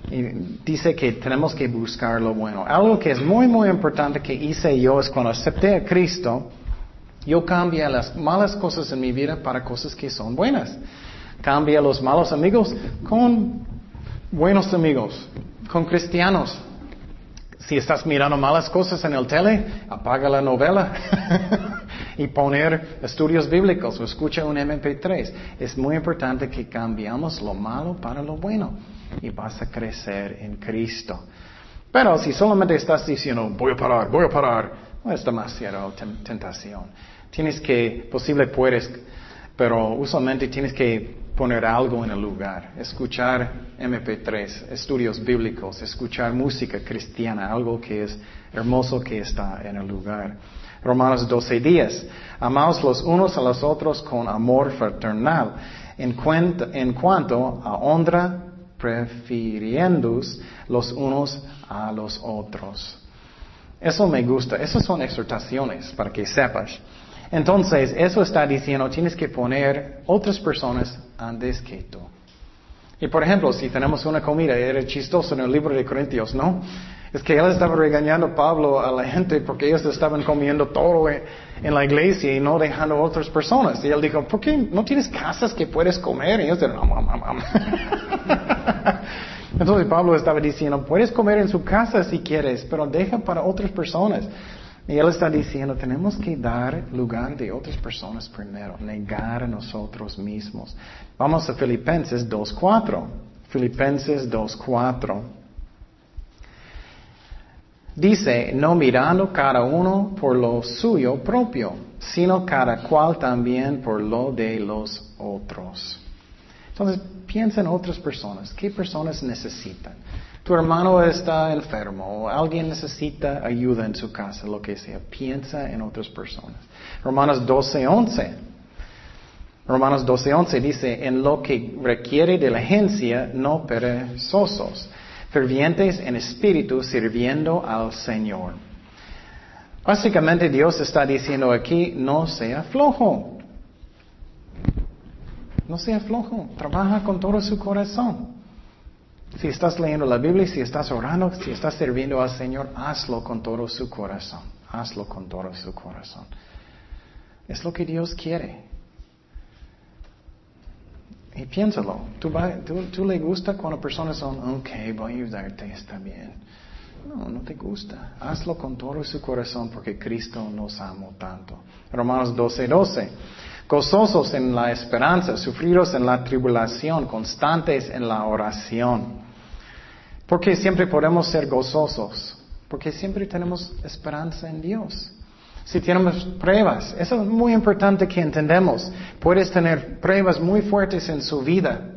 A: Y dice que tenemos que buscar lo bueno. Algo que es muy, muy importante que hice yo es cuando acepté a Cristo, yo cambia las malas cosas en mi vida para cosas que son buenas. Cambia los malos amigos con buenos amigos, con cristianos. Si estás mirando malas cosas en el tele, apaga la novela y poner estudios bíblicos o escucha un MP3. Es muy importante que cambiamos lo malo para lo bueno y vas a crecer en Cristo. Pero si solamente estás diciendo, voy a parar, voy a parar, no es demasiada tentación. Tienes que, posible puedes, pero usualmente tienes que poner algo en el lugar, escuchar MP3, estudios bíblicos, escuchar música cristiana, algo que es hermoso que está en el lugar. Romanos 12 días. Amaos los unos a los otros con amor fraternal, en, en cuanto a honra, prefiriendo los unos a los otros. Eso me gusta. Esas son exhortaciones para que sepas. Entonces, eso está diciendo, tienes que poner otras personas antes que tú. Y por ejemplo, si tenemos una comida, era chistoso en el libro de Corintios, ¿no? Es que él estaba regañando a Pablo a la gente porque ellos estaban comiendo todo en la iglesia y no dejando a otras personas. Y él dijo, ¿por qué no tienes casas que puedes comer? Y ellos dijeron, no, mamá, mamá. Entonces Pablo estaba diciendo, puedes comer en su casa si quieres, pero deja para otras personas. Y él está diciendo, tenemos que dar lugar de otras personas primero, negar a nosotros mismos. Vamos a Filipenses 2.4. Filipenses 2.4. Dice, no mirando cada uno por lo suyo propio, sino cada cual también por lo de los otros. Entonces, piensa en otras personas. ¿Qué personas necesitan? Tu hermano está enfermo o alguien necesita ayuda en su casa, lo que sea. Piensa en otras personas. Romanos 12, 11. Romanos 12, 11 dice, en lo que requiere de la agencia, no perezosos, fervientes en espíritu, sirviendo al Señor. Básicamente Dios está diciendo aquí, no sea flojo. No sea flojo, trabaja con todo su corazón. Si estás leyendo la Biblia, si estás orando, si estás sirviendo al Señor, hazlo con todo su corazón. Hazlo con todo su corazón. Es lo que Dios quiere. Y piénsalo. ¿Tú, le gusta cuando personas son, ok, voy a ayudarte, está bien. No, no te gusta. Hazlo con todo su corazón porque Cristo nos amó tanto. Romanos 12, 12. Gozosos en la esperanza, sufridos en la tribulación, constantes en la oración. Porque siempre podemos ser gozosos. Porque siempre tenemos esperanza en Dios. Si tenemos pruebas, eso es muy importante que entendamos. Puedes tener pruebas muy fuertes en su vida.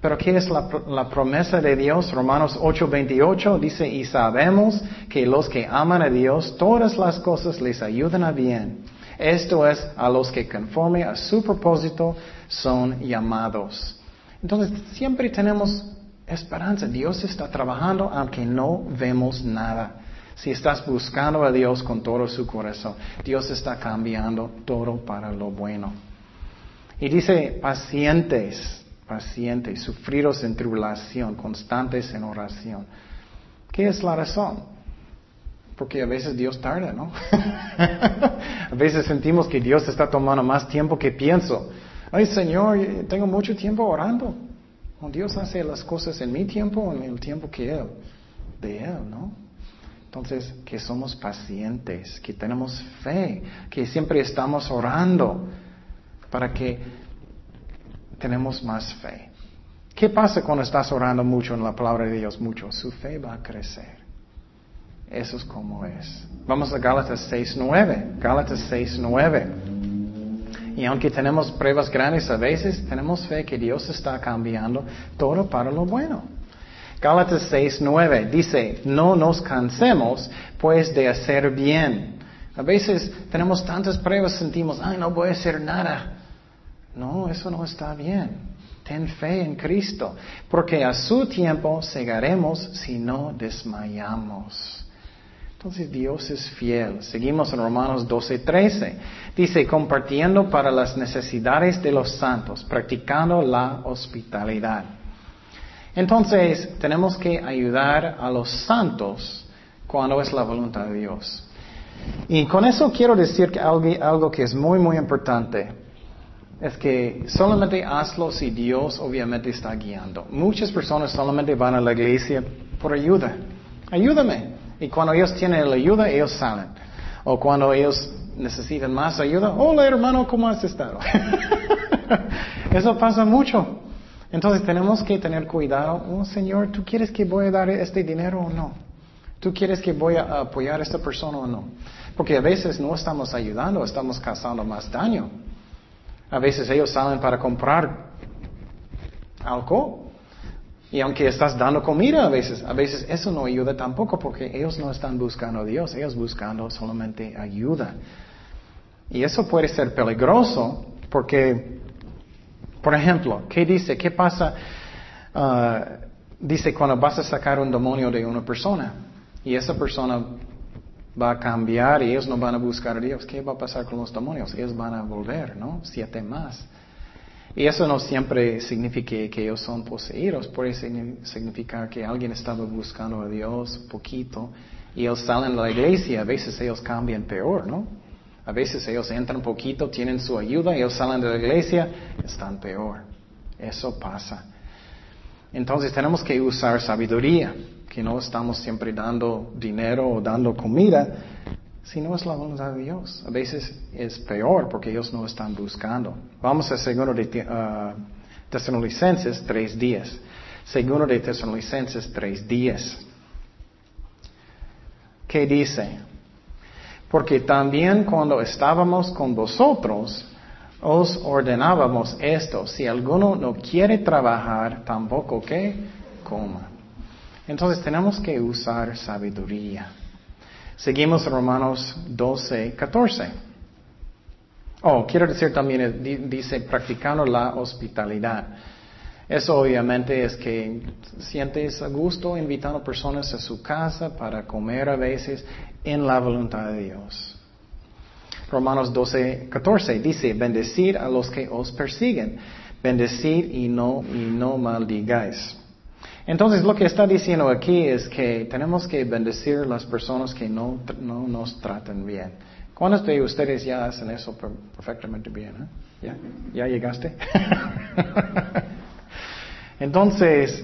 A: Pero ¿qué es la, la promesa de Dios? Romanos 8:28 dice, y sabemos que los que aman a Dios, todas las cosas les ayudan a bien. Esto es a los que conforme a su propósito son llamados. Entonces, siempre tenemos esperanza. Dios está trabajando aunque no vemos nada. Si estás buscando a Dios con todo su corazón, Dios está cambiando todo para lo bueno. Y dice, pacientes, pacientes, sufridos en tribulación, constantes en oración. ¿Qué es la razón? Porque a veces Dios tarda, ¿no? a veces sentimos que Dios está tomando más tiempo que pienso. Ay, Señor, tengo mucho tiempo orando. Dios hace las cosas en mi tiempo o en el tiempo que Él, de Él, ¿no? Entonces, que somos pacientes, que tenemos fe, que siempre estamos orando para que tenemos más fe. ¿Qué pasa cuando estás orando mucho en la palabra de Dios? Mucho. Su fe va a crecer. Eso es como es. Vamos a Gálatas 6.9. Gálatas 6.9. Y aunque tenemos pruebas grandes a veces, tenemos fe que Dios está cambiando todo para lo bueno. Gálatas 6, 9 dice, no nos cansemos pues de hacer bien. A veces tenemos tantas pruebas, sentimos, ay, no voy a hacer nada. No, eso no está bien. Ten fe en Cristo, porque a su tiempo cegaremos si no desmayamos. Entonces Dios es fiel. Seguimos en Romanos 12, 13. Dice, compartiendo para las necesidades de los santos, practicando la hospitalidad. Entonces, tenemos que ayudar a los santos cuando es la voluntad de Dios. Y con eso quiero decir que algo, que es muy, muy importante. Es que solamente hazlo si Dios obviamente está guiando. Muchas personas solamente van a la iglesia por ayuda. Ayúdame. Y cuando ellos tienen la ayuda, ellos salen. O cuando ellos necesitan más ayuda, hola hermano, ¿cómo has estado? Eso pasa mucho. Entonces tenemos que tener cuidado. Oh, Señor, ¿tú quieres que voy a dar este dinero o no? ¿Tú quieres que voy a apoyar a esta persona o no? Porque a veces no estamos ayudando, estamos causando más daño. A veces ellos salen para comprar alcohol. Y aunque estás dando comida a veces, a veces eso no ayuda tampoco porque ellos no están buscando a Dios, ellos buscando solamente ayuda. Y eso puede ser peligroso porque por ejemplo, ¿qué dice? ¿Qué pasa? Ah, dice cuando vas a sacar un demonio de una persona y esa persona va a cambiar y ellos no van a buscar a Dios. ¿Qué va a pasar con los demonios? Ellos van a volver, ¿no? Siete más. Y eso no siempre significa que ellos son poseídos, puede significar que alguien estaba buscando a Dios poquito y ellos salen de la iglesia, a veces ellos cambian peor, ¿no? A veces ellos entran poquito, tienen su ayuda, ellos salen de la iglesia, están peor. Eso pasa. Entonces tenemos que usar sabiduría, que no estamos siempre dando dinero o dando comida, si no es la voluntad de Dios. A veces es peor porque ellos no están buscando. Vamos a segundo de uh, Tesalonicenses tres días. Segundo de Tesalonicenses tres días. ¿Qué dice? Porque también cuando estábamos con vosotros, os ordenábamos esto, si alguno no quiere trabajar, tampoco que coma. Entonces tenemos que usar sabiduría. Seguimos Romanos 12, 14. Oh, quiero decir también, dice, practicando la hospitalidad. Eso obviamente es que sientes a gusto invitando personas a su casa para comer a veces en la voluntad de Dios. Romanos 12, 14 dice, bendecir a los que os persiguen, bendecir y no, y no maldigáis. Entonces lo que está diciendo aquí es que tenemos que bendecir las personas que no, no nos tratan bien. ¿Cuántos de ustedes ya hacen eso perfectamente bien? Eh? ¿Ya? ¿Ya llegaste? Entonces,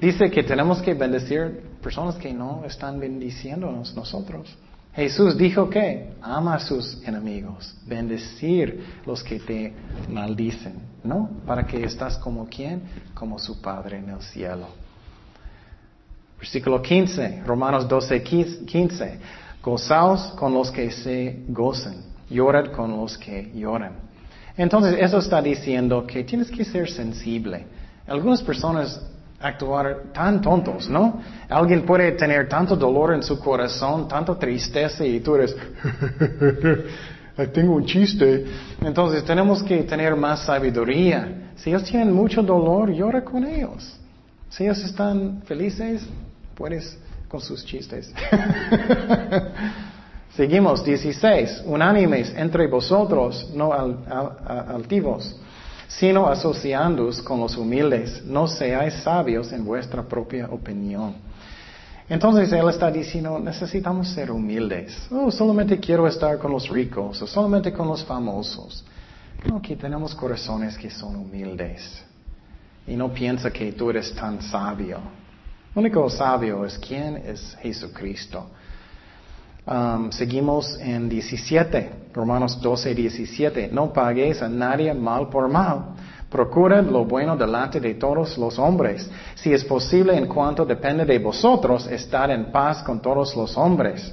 A: dice que tenemos que bendecir personas que no están bendiciéndonos nosotros. Jesús dijo que ama a sus enemigos, bendecir los que te maldicen, ¿no? Para que estás como quién, como su Padre en el cielo. Versículo 15, Romanos 12, 15. Gozaos con los que se gozan, llorad con los que lloran. Entonces, eso está diciendo que tienes que ser sensible. Algunas personas actuar tan tontos, ¿no? Alguien puede tener tanto dolor en su corazón, tanta tristeza y tú eres, tengo un chiste. Entonces tenemos que tener más sabiduría. Si ellos tienen mucho dolor, llora con ellos. Si ellos están felices, puedes con sus chistes. Seguimos, 16. Unánimes entre vosotros, no altivos, sino asociándoos con los humildes. No seáis sabios en vuestra propia opinión. Entonces él está diciendo, necesitamos ser humildes. Oh, solamente quiero estar con los ricos o solamente con los famosos. No, que tenemos corazones que son humildes. Y no piensa que tú eres tan sabio. El único sabio es quién es Jesucristo. Um, seguimos en 17, Romanos 12, 17. No paguéis a nadie mal por mal. Procura lo bueno delante de todos los hombres. Si es posible, en cuanto depende de vosotros, estar en paz con todos los hombres.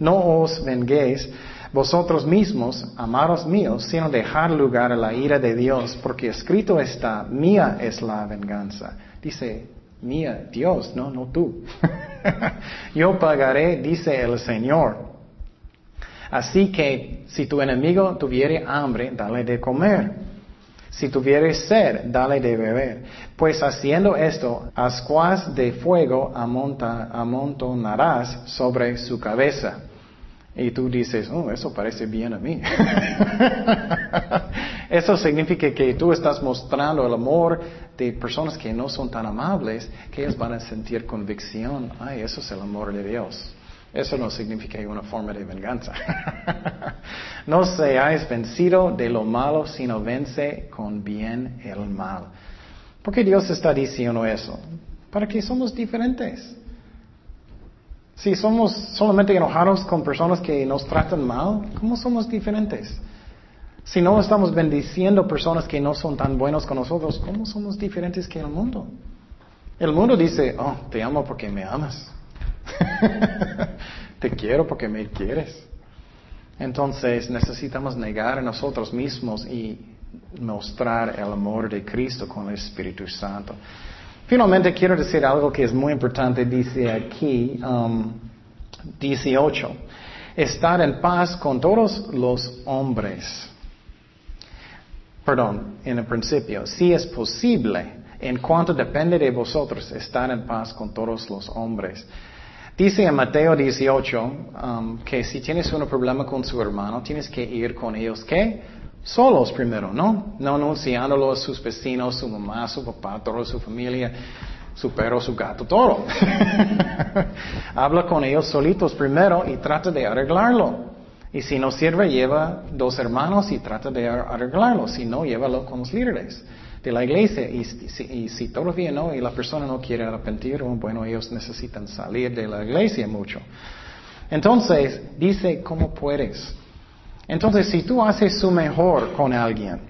A: No os venguéis vosotros mismos, amados míos, sino dejar lugar a la ira de Dios, porque escrito está, mía es la venganza. Dice, mía, Dios, no, no tú. Yo pagaré, dice el Señor. Así que si tu enemigo tuviere hambre, dale de comer. Si tuviere sed, dale de beber. Pues haciendo esto, ascuas de fuego amontonarás sobre su cabeza. Y tú dices, oh, eso parece bien a mí. eso significa que tú estás mostrando el amor de personas que no son tan amables, que ellos van a sentir convicción. Ay, eso es el amor de Dios. Eso no significa una forma de venganza. no seáis vencido de lo malo, sino vence con bien el mal. ¿Por qué Dios está diciendo eso? Para que somos diferentes. Si somos solamente enojados con personas que nos tratan mal, ¿cómo somos diferentes? Si no estamos bendiciendo personas que no son tan buenos con nosotros, ¿cómo somos diferentes que el mundo? El mundo dice, oh, te amo porque me amas. te quiero porque me quieres. Entonces necesitamos negar a nosotros mismos y mostrar el amor de Cristo con el Espíritu Santo. Finalmente quiero decir algo que es muy importante, dice aquí um, 18. Estar en paz con todos los hombres. Perdón, en el principio, si es posible, en cuanto depende de vosotros, estar en paz con todos los hombres. Dice en Mateo 18 um, que si tienes un problema con su hermano, tienes que ir con ellos, ¿qué? solos primero, ¿no? No anunciándolo a sus vecinos, su mamá, su papá, toda su familia, su perro, su gato, todo. Habla con ellos solitos primero y trata de arreglarlo. Y si no sirve, lleva dos hermanos y trata de arreglarlo. Si no, llévalo con los líderes de la iglesia. Y, si, todavía no, y la persona no quiere arrepentir, bueno, ellos necesitan salir de la iglesia mucho. Entonces, dice, ¿cómo puedes? Entonces, si tú haces su mejor con alguien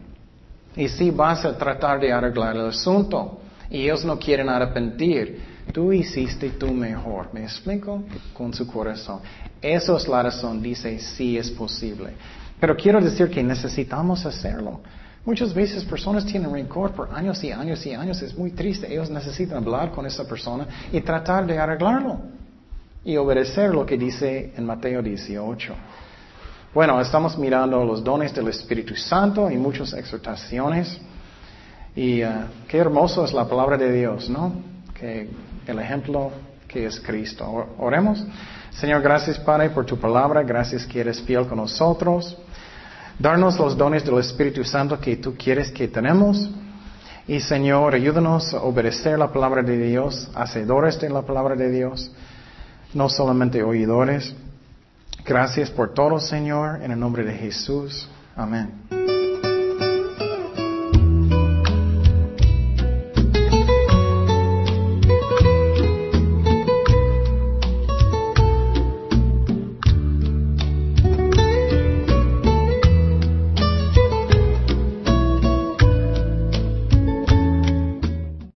A: y si vas a tratar de arreglar el asunto y ellos no quieren arrepentir, tú hiciste tu mejor. ¿Me explico? Con su corazón. Eso es la razón, dice, sí es posible. Pero quiero decir que necesitamos hacerlo. Muchas veces personas tienen rencor por años y años y años. Es muy triste. Ellos necesitan hablar con esa persona y tratar de arreglarlo. Y obedecer lo que dice en Mateo 18. Bueno, estamos mirando los dones del Espíritu Santo y muchas exhortaciones. Y uh, qué hermoso es la palabra de Dios, ¿no? Que el ejemplo que es Cristo. Oremos. Señor, gracias Padre por tu palabra. Gracias que eres fiel con nosotros. Darnos los dones del Espíritu Santo que tú quieres que tenemos. Y Señor, ayúdanos a obedecer la palabra de Dios, hacedores de la palabra de Dios, no solamente oidores. Gracias por todo, Señor, en el nombre de Jesús. Amén.